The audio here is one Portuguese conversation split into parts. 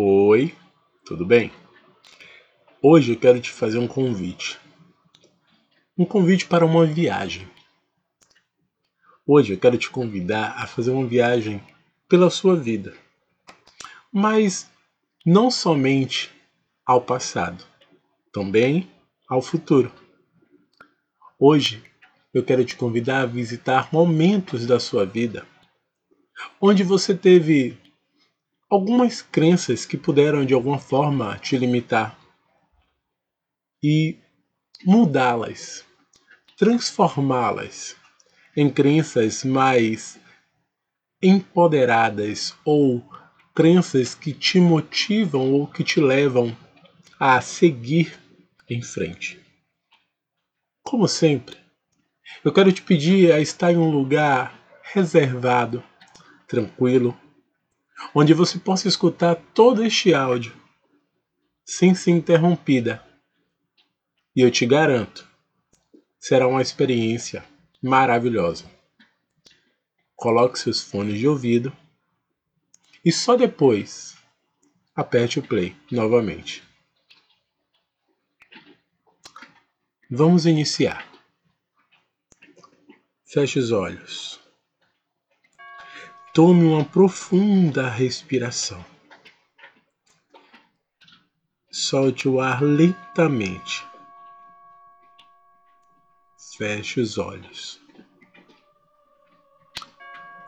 Oi, tudo bem? Hoje eu quero te fazer um convite. Um convite para uma viagem. Hoje eu quero te convidar a fazer uma viagem pela sua vida. Mas não somente ao passado, também ao futuro. Hoje eu quero te convidar a visitar momentos da sua vida onde você teve algumas crenças que puderam de alguma forma te limitar e mudá-las, transformá-las em crenças mais empoderadas ou crenças que te motivam ou que te levam a seguir em frente. Como sempre, eu quero te pedir a estar em um lugar reservado, tranquilo, onde você possa escutar todo este áudio sem ser interrompida. E eu te garanto, será uma experiência maravilhosa. Coloque seus fones de ouvido e só depois aperte o play novamente. Vamos iniciar. Feche os olhos. Tome uma profunda respiração. Solte o ar lentamente. Feche os olhos.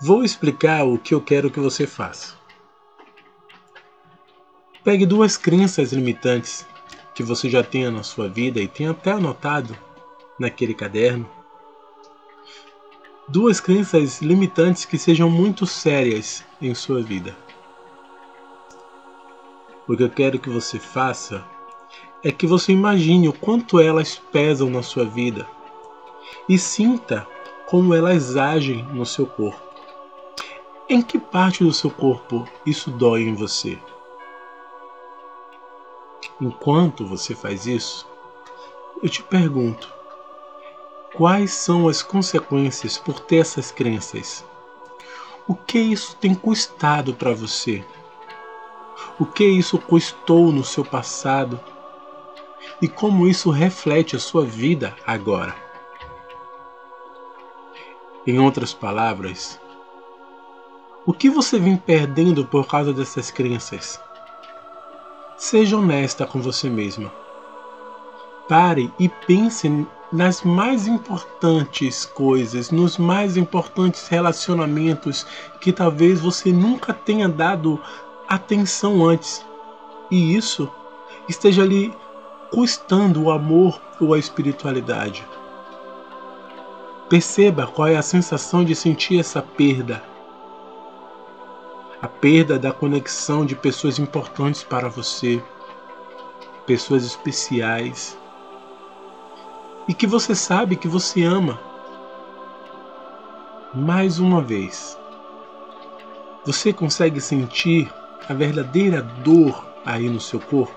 Vou explicar o que eu quero que você faça. Pegue duas crenças limitantes que você já tenha na sua vida e tenha até anotado naquele caderno duas crenças limitantes que sejam muito sérias em sua vida. O que eu quero que você faça é que você imagine o quanto elas pesam na sua vida e sinta como elas agem no seu corpo. Em que parte do seu corpo isso dói em você? Enquanto você faz isso, eu te pergunto: Quais são as consequências por ter essas crenças? O que isso tem custado para você? O que isso custou no seu passado? E como isso reflete a sua vida agora? Em outras palavras, o que você vem perdendo por causa dessas crenças? Seja honesta com você mesma. Pare e pense nas mais importantes coisas, nos mais importantes relacionamentos que talvez você nunca tenha dado atenção antes. E isso esteja ali custando o amor ou a espiritualidade. Perceba qual é a sensação de sentir essa perda. A perda da conexão de pessoas importantes para você, pessoas especiais e que você sabe que você ama. Mais uma vez, você consegue sentir a verdadeira dor aí no seu corpo?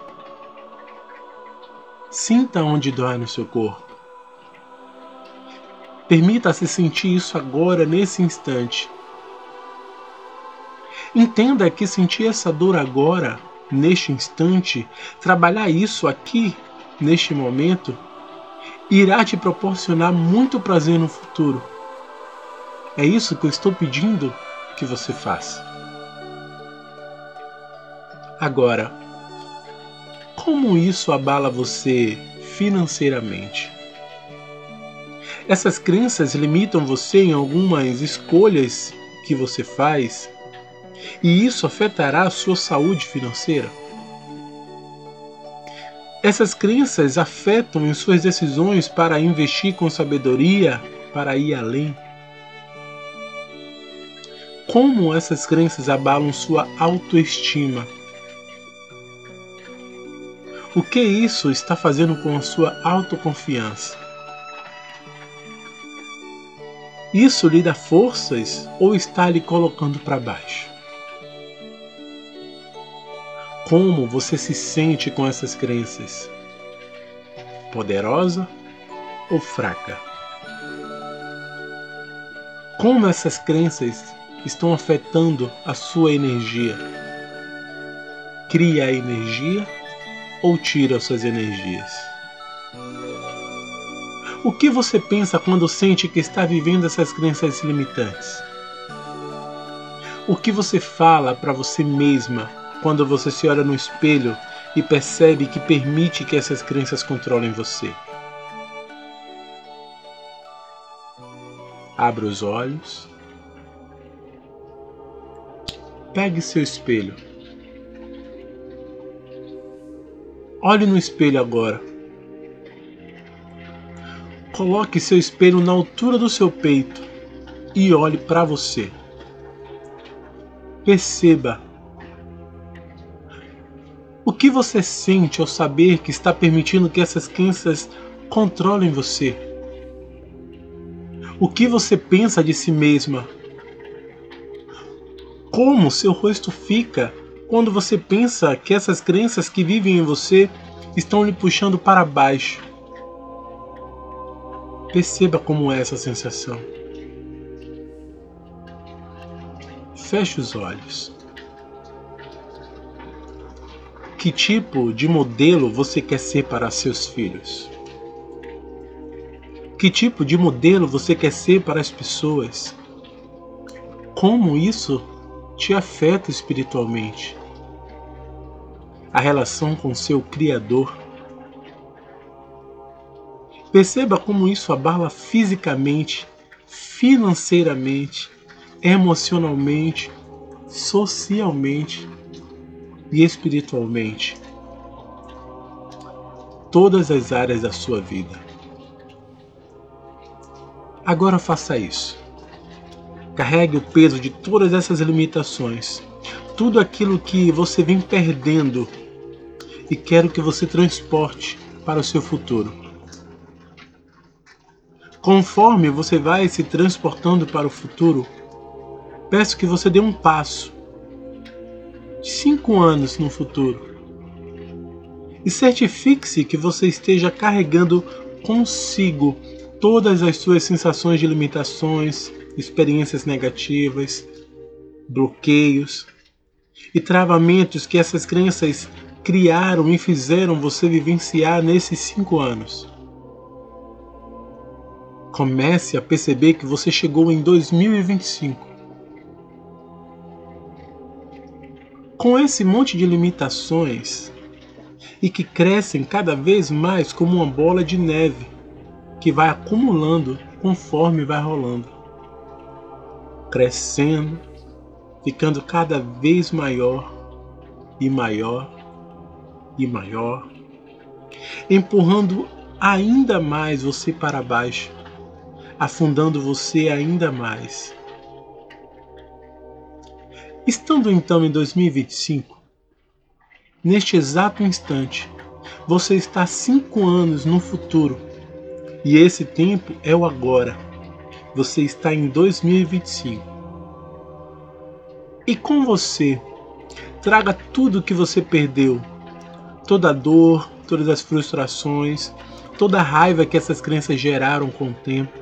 Sinta onde dói no seu corpo. Permita-se sentir isso agora, nesse instante. Entenda que sentir essa dor agora, neste instante, trabalhar isso aqui, neste momento, irá te proporcionar muito prazer no futuro. É isso que eu estou pedindo que você faça. Agora, como isso abala você financeiramente? Essas crenças limitam você em algumas escolhas que você faz e isso afetará a sua saúde financeira? Essas crenças afetam em suas decisões para investir com sabedoria, para ir além. Como essas crenças abalam sua autoestima? O que isso está fazendo com a sua autoconfiança? Isso lhe dá forças ou está lhe colocando para baixo? Como você se sente com essas crenças? Poderosa ou fraca? Como essas crenças estão afetando a sua energia? cria a energia ou tira suas energias? O que você pensa quando sente que está vivendo essas crenças limitantes? O que você fala para você mesma quando você se olha no espelho e percebe que permite que essas crenças controlem você? Abra os olhos. Pegue seu espelho. Olhe no espelho agora. Coloque seu espelho na altura do seu peito e olhe para você. Perceba o que você sente ao saber que está permitindo que essas crenças controlem você. O que você pensa de si mesma? Como seu rosto fica quando você pensa que essas crenças que vivem em você estão lhe puxando para baixo? Perceba como é essa sensação. Feche os olhos. Que tipo de modelo você quer ser para seus filhos? Que tipo de modelo você quer ser para as pessoas? Como isso te afeta espiritualmente? A relação com seu Criador. Perceba como isso abala fisicamente, financeiramente, emocionalmente, socialmente e espiritualmente. Todas as áreas da sua vida. Agora faça isso. Carregue o peso de todas essas limitações, tudo aquilo que você vem perdendo, e quero que você transporte para o seu futuro. Conforme você vai se transportando para o futuro, peço que você dê um passo cinco anos no futuro e certifique-se que você esteja carregando consigo todas as suas sensações de limitações, experiências negativas, bloqueios e travamentos que essas crenças criaram e fizeram você vivenciar nesses cinco anos. Comece a perceber que você chegou em 2025 com esse monte de limitações e que crescem cada vez mais como uma bola de neve que vai acumulando conforme vai rolando, crescendo, ficando cada vez maior e maior e maior, empurrando ainda mais você para baixo, afundando você ainda mais Estando então em 2025, neste exato instante, você está cinco anos no futuro e esse tempo é o agora. Você está em 2025. E com você, traga tudo que você perdeu, toda a dor, todas as frustrações, toda a raiva que essas crenças geraram com o tempo.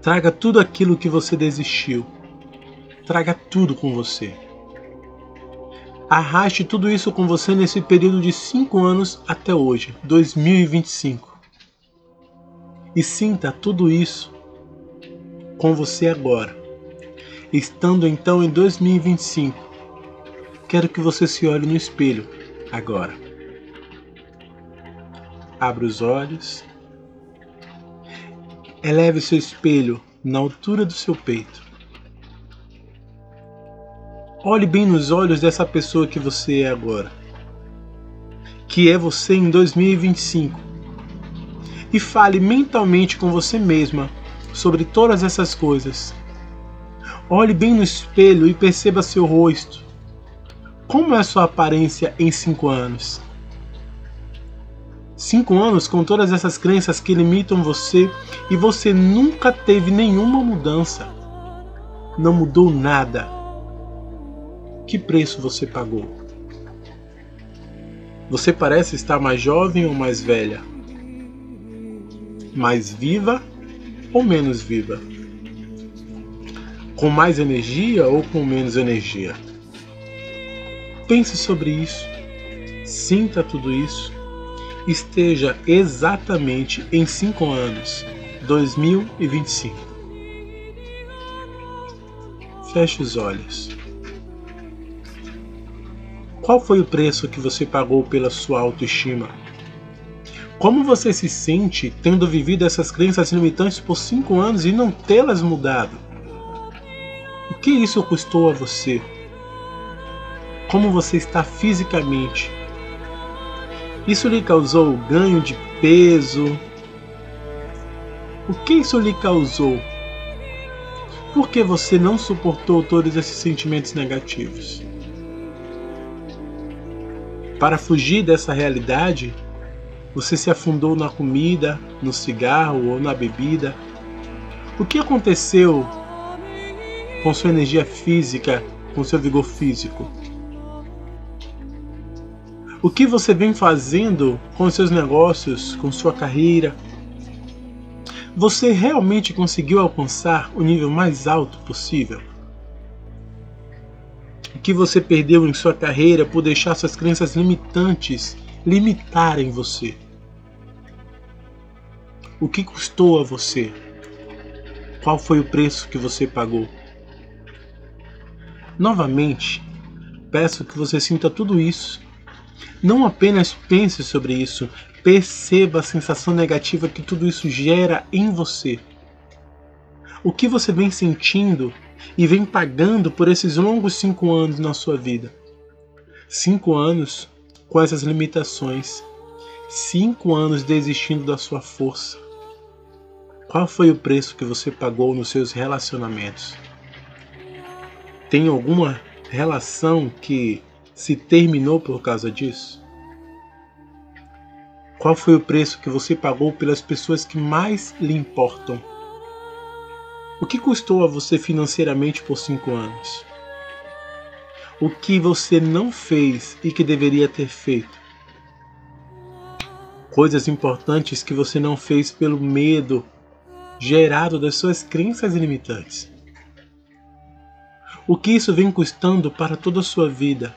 Traga tudo aquilo que você desistiu Traga tudo com você. Arraste tudo isso com você nesse período de 5 anos até hoje, 2025. E sinta tudo isso com você agora. Estando então em 2025, quero que você se olhe no espelho agora. Abra os olhos. Eleve seu espelho na altura do seu peito. Olhe bem nos olhos dessa pessoa que você é agora, que é você em 2025, e fale mentalmente com você mesma sobre todas essas coisas. Olhe bem no espelho e perceba seu rosto. Como é sua aparência em cinco anos? Cinco anos com todas essas crenças que limitam você e você nunca teve nenhuma mudança. Não mudou nada que preço você pagou? Você parece estar mais jovem ou mais velha? Mais viva ou menos viva? Com mais energia ou com menos energia? Pense sobre isso. Sinta tudo isso. Esteja exatamente em 5 anos, 2025. Feche os olhos. Qual foi o preço que você pagou pela sua autoestima? Como você se sente tendo vivido essas crenças limitantes por cinco anos e não tê-las mudado? O que isso custou a você? Como você está fisicamente? Isso lhe causou ganho de peso? O que isso lhe causou? Por que você não suportou todos esses sentimentos negativos? Para fugir dessa realidade, você se afundou na comida, no cigarro ou na bebida. O que aconteceu com sua energia física, com seu vigor físico? O que você vem fazendo com seus negócios, com sua carreira? Você realmente conseguiu alcançar o nível mais alto possível? O que você perdeu em sua carreira por deixar suas crenças limitantes limitarem você? O que custou a você? Qual foi o preço que você pagou? Novamente, peço que você sinta tudo isso. Não apenas pense sobre isso, perceba a sensação negativa que tudo isso gera em você. O que você vem sentindo e vem pagando por esses longos cinco anos na sua vida. Cinco anos com essas limitações. Cinco anos desistindo da sua força. Qual foi o preço que você pagou nos seus relacionamentos? Tem alguma relação que se terminou por causa disso? Qual foi o preço que você pagou pelas pessoas que mais lhe importam? O que custou a você financeiramente por cinco anos? O que você não fez e que deveria ter feito? Coisas importantes que você não fez pelo medo gerado das suas crenças limitantes. O que isso vem custando para toda a sua vida?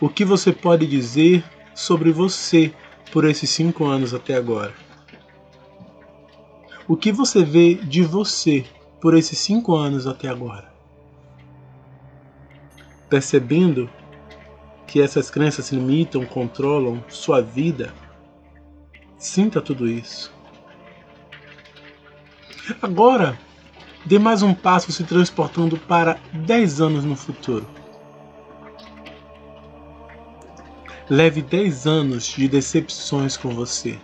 O que você pode dizer sobre você por esses cinco anos até agora? O que você vê de você por esses cinco anos até agora? Percebendo que essas crenças limitam, controlam sua vida, sinta tudo isso. Agora, dê mais um passo se transportando para 10 anos no futuro. Leve 10 anos de decepções com você.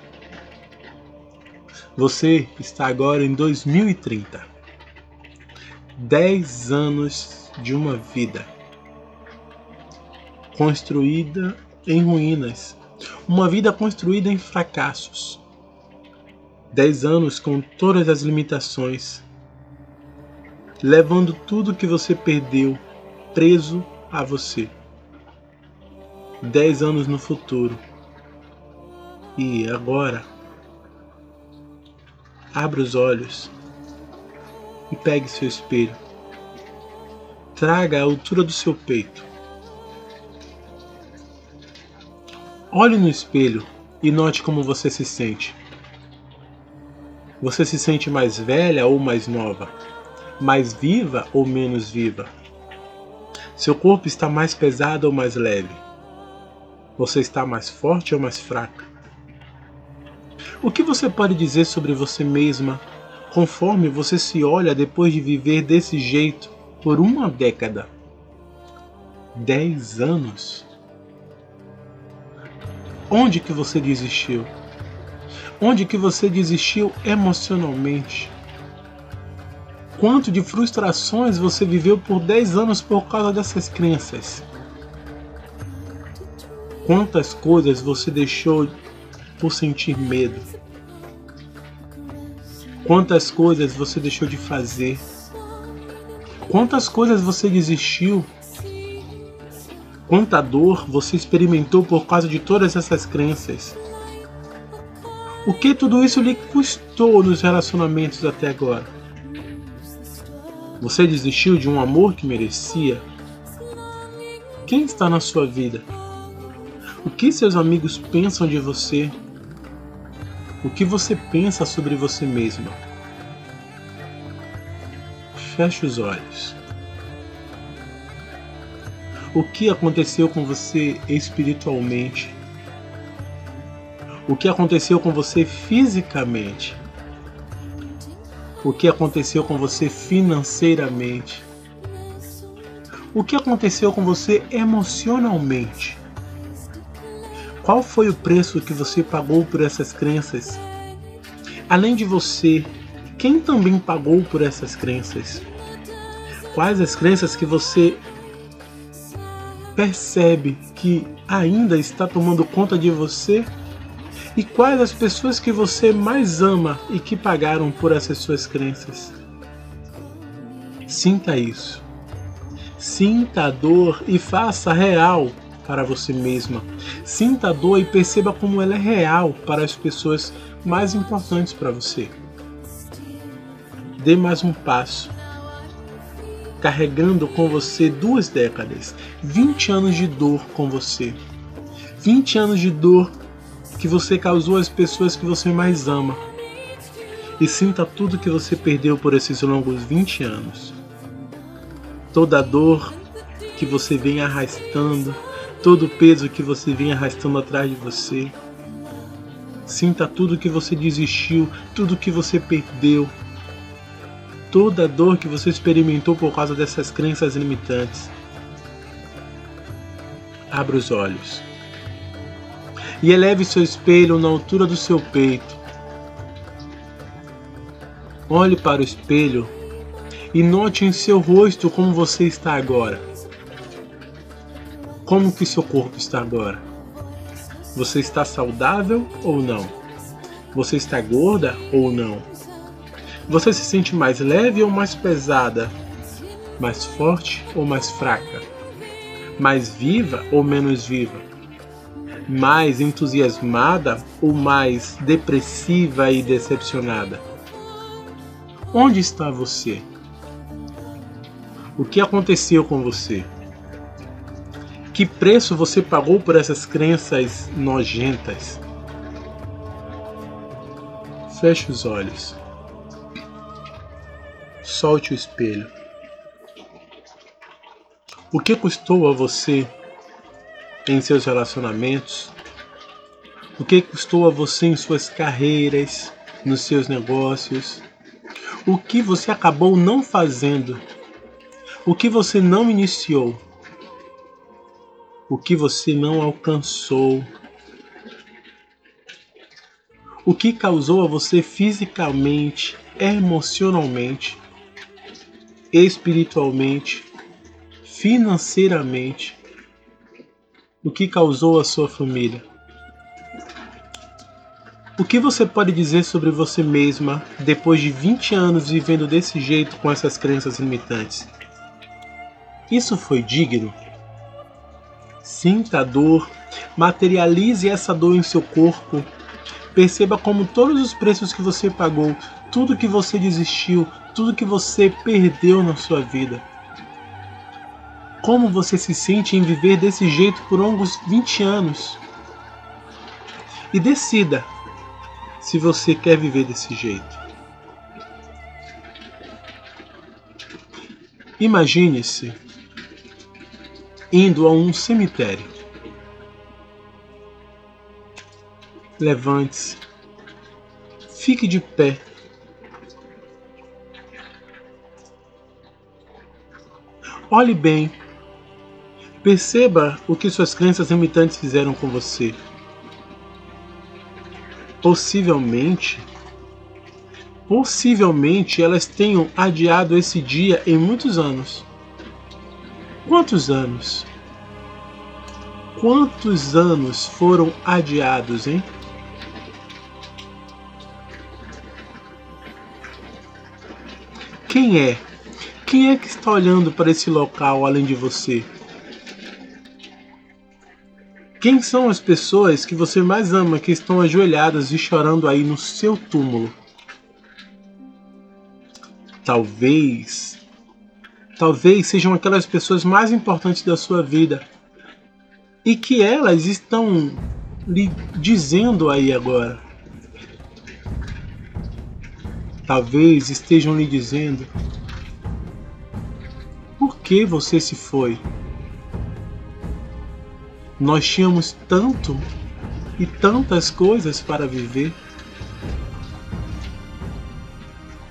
Você está agora em 2030. 10 anos de uma vida construída em ruínas, uma vida construída em fracassos. 10 anos com todas as limitações, levando tudo que você perdeu preso a você. 10 anos no futuro. E agora Abra os olhos e pegue seu espelho. Traga a altura do seu peito. Olhe no espelho e note como você se sente. Você se sente mais velha ou mais nova? Mais viva ou menos viva? Seu corpo está mais pesado ou mais leve? Você está mais forte ou mais fraca? O que você pode dizer sobre você mesma conforme você se olha depois de viver desse jeito por uma década? Dez anos? Onde que você desistiu? Onde que você desistiu emocionalmente? Quanto de frustrações você viveu por 10 anos por causa dessas crenças? Quantas coisas você deixou por sentir medo? Quantas coisas você deixou de fazer? Quantas coisas você desistiu? Quanta dor você experimentou por causa de todas essas crenças? O que tudo isso lhe custou nos relacionamentos até agora? Você desistiu de um amor que merecia? Quem está na sua vida? O que seus amigos pensam de você? O que você pensa sobre você mesma? Feche os olhos. O que aconteceu com você espiritualmente? O que aconteceu com você fisicamente? O que aconteceu com você financeiramente? O que aconteceu com você emocionalmente? Qual foi o preço que você pagou por essas crenças? Além de você, quem também pagou por essas crenças? Quais as crenças que você percebe que ainda está tomando conta de você? E quais as pessoas que você mais ama e que pagaram por essas suas crenças? Sinta isso. Sinta a dor e faça real para você mesma. Sinta a dor e perceba como ela é real para as pessoas mais importantes para você. Dê mais um passo, carregando com você duas décadas, 20 anos de dor com você. 20 anos de dor que você causou às pessoas que você mais ama. E sinta tudo que você perdeu por esses longos 20 anos. Toda a dor que você vem arrastando, todo o peso que você vem arrastando atrás de você. Sinta tudo que você desistiu, tudo que você perdeu, toda a dor que você experimentou por causa dessas crenças limitantes. Abra os olhos e eleve seu espelho na altura do seu peito. Olhe para o espelho e note em seu rosto como você está agora. Como que seu corpo está agora? Você está saudável ou não? Você está gorda ou não? Você se sente mais leve ou mais pesada? Mais forte ou mais fraca? Mais viva ou menos viva? mais entusiasmada ou mais depressiva e decepcionada? Onde está você? O que aconteceu com você? Que preço você pagou por essas crenças nojentas? Feche os olhos. Solte o espelho. O que custou a você em seus relacionamentos? O que custou a você em suas carreiras, nos seus negócios? O que você acabou não fazendo? O que você não iniciou? O que você não alcançou? O que causou a você fisicamente, emocionalmente, espiritualmente, financeiramente? o que causou a sua família. O que você pode dizer sobre você mesma depois de 20 anos vivendo desse jeito com essas crenças limitantes? Isso foi digno? Sinta a dor, materialize essa dor em seu corpo, perceba como todos os preços que você pagou, tudo que você desistiu, tudo que você perdeu na sua vida como você se sente em viver desse jeito por longos 20 anos. E decida se você quer viver desse jeito. Imagine-se indo a um cemitério. Levante-se. Fique de pé. Olhe bem Perceba o que suas crenças limitantes fizeram com você. Possivelmente, possivelmente elas tenham adiado esse dia em muitos anos. Quantos anos? Quantos anos foram adiados, hein? Quem é? Quem é que está olhando para esse local além de você? Quem são as pessoas que você mais ama que estão ajoelhadas e chorando aí no seu túmulo? Talvez, talvez sejam aquelas pessoas mais importantes da sua vida e que elas estão lhe dizendo aí agora. Talvez estejam lhe dizendo: Por que você se foi? Nós tínhamos tanto e tantas coisas para viver.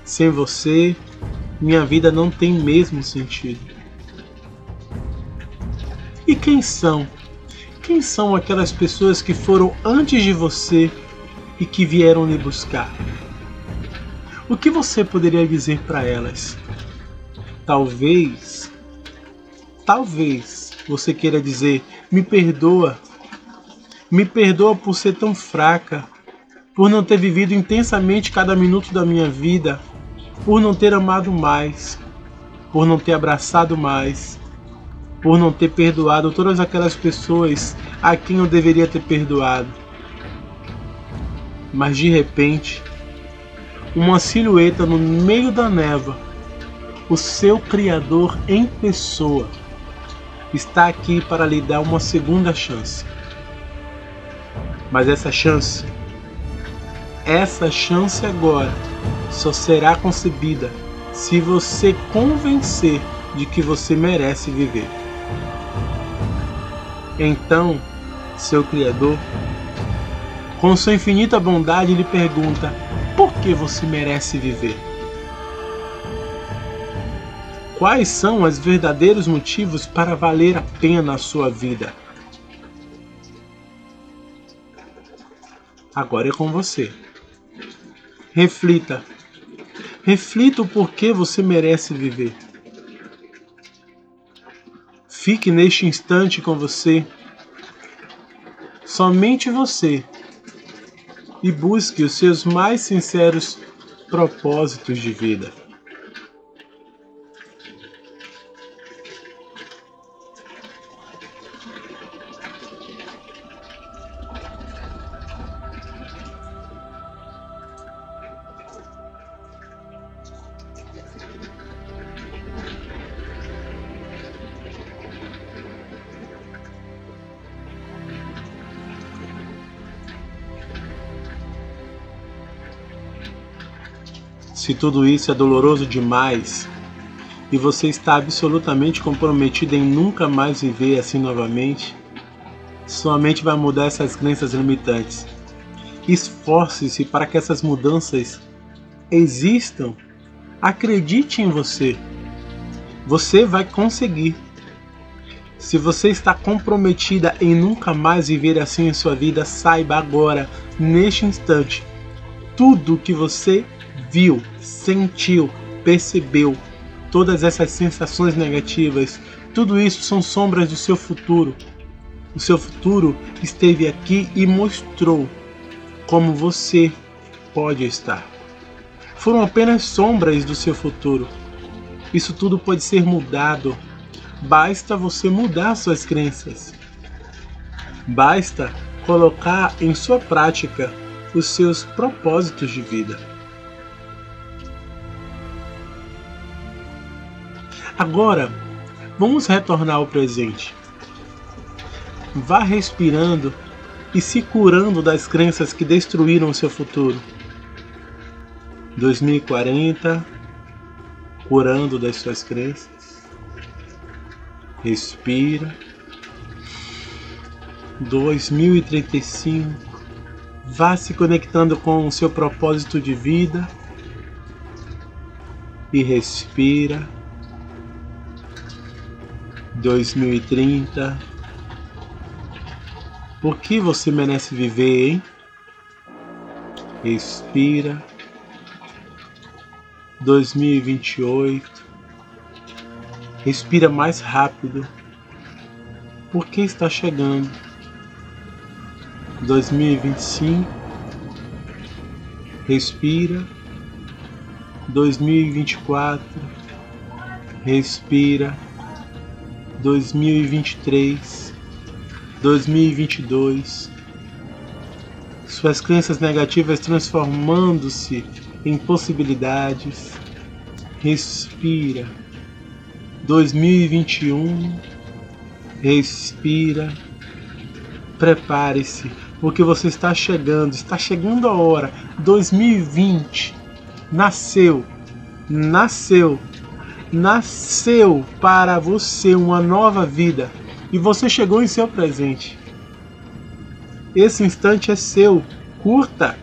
Sem você, minha vida não tem mesmo sentido. E quem são? Quem são aquelas pessoas que foram antes de você e que vieram lhe buscar? O que você poderia dizer para elas? Talvez, talvez você queira dizer: me perdoa, me perdoa por ser tão fraca, por não ter vivido intensamente cada minuto da minha vida, por não ter amado mais, por não ter abraçado mais, por não ter perdoado todas aquelas pessoas a quem eu deveria ter perdoado. Mas de repente, uma silhueta no meio da névoa, o seu Criador em pessoa, está aqui para lhe dar uma segunda chance. Mas essa chance, essa chance agora, só será concebida se você convencer de que você merece viver. Então, seu Criador, com sua infinita bondade, lhe pergunta: por que você merece viver? Quais são os verdadeiros motivos para valer a pena a sua vida? Agora é com você. Reflita. Reflita o porquê você merece viver. Fique neste instante com você, somente você, e busque os seus mais sinceros propósitos de vida. Se tudo isso é doloroso demais e você está absolutamente comprometido em nunca mais viver assim novamente, sua mente vai mudar essas crenças limitantes. Esforce-se para que essas mudanças existam. Acredite em você. Você vai conseguir. Se você está comprometida em nunca mais viver assim em sua vida, saiba agora, neste instante, tudo que você viu, sentiu, percebeu todas essas sensações negativas, tudo isso são sombras do seu futuro. O seu futuro esteve aqui e mostrou como você pode estar. Foram apenas sombras do seu futuro. Isso tudo pode ser mudado. Basta você mudar suas crenças. Basta colocar em sua prática os seus propósitos de vida. Agora, vamos retornar ao presente. Vá respirando e se curando das crenças que destruíram seu futuro. 2040, curando das suas crenças. Respira. 2035, vá se conectando com o seu propósito de vida e respira. 2030. Por que você merece viver, hein? Respira. 2028. Respira mais rápido. Por que está chegando? 2025. Respira. 2024. Respira. 2023, 2022, suas crenças negativas transformando-se em possibilidades. Respira. 2021, respira. Prepare-se, porque você está chegando, está chegando a hora. 2020 nasceu, nasceu, nasceu para você uma nova vida e você chegou em seu presente. Esse instante é seu, curta,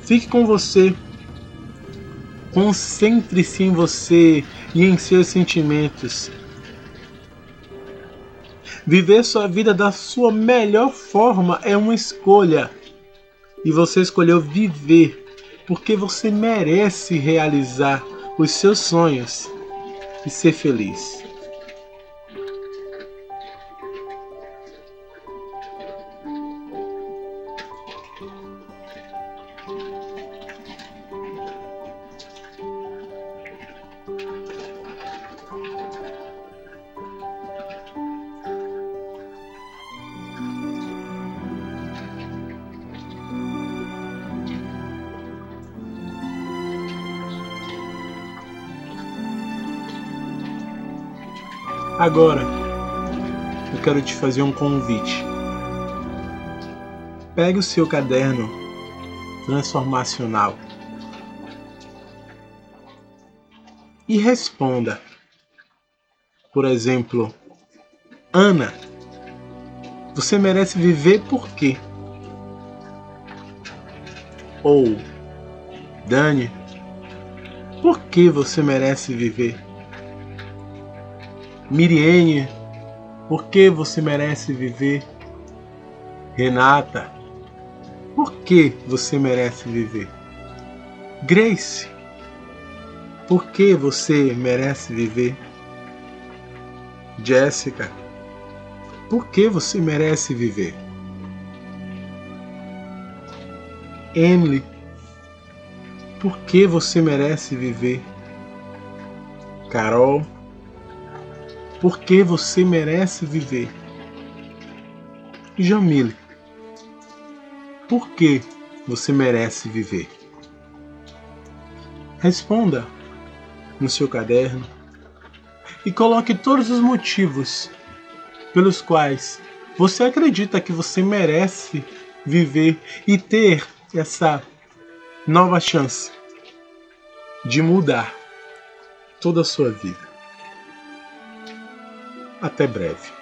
fique com você, concentre-se em você e em seus sentimentos. Viver sua vida da sua melhor forma é uma escolha. E você escolheu viver porque você merece realizar os seus sonhos e ser feliz. Agora, eu quero te fazer um convite. Pegue o seu caderno transformacional e responda. Por exemplo, Ana, você merece viver por quê? Ou Dani, por que você merece viver? Miriene, por que você merece viver? Renata, por que você merece viver? Grace, por que você merece viver? Jéssica, por que você merece viver? Emily, por que você merece viver? Carol, porque você merece viver. Jamile, por que você merece viver? Responda no seu caderno e coloque todos os motivos pelos quais você acredita que você merece viver e ter essa nova chance de mudar toda a sua vida. Até breve.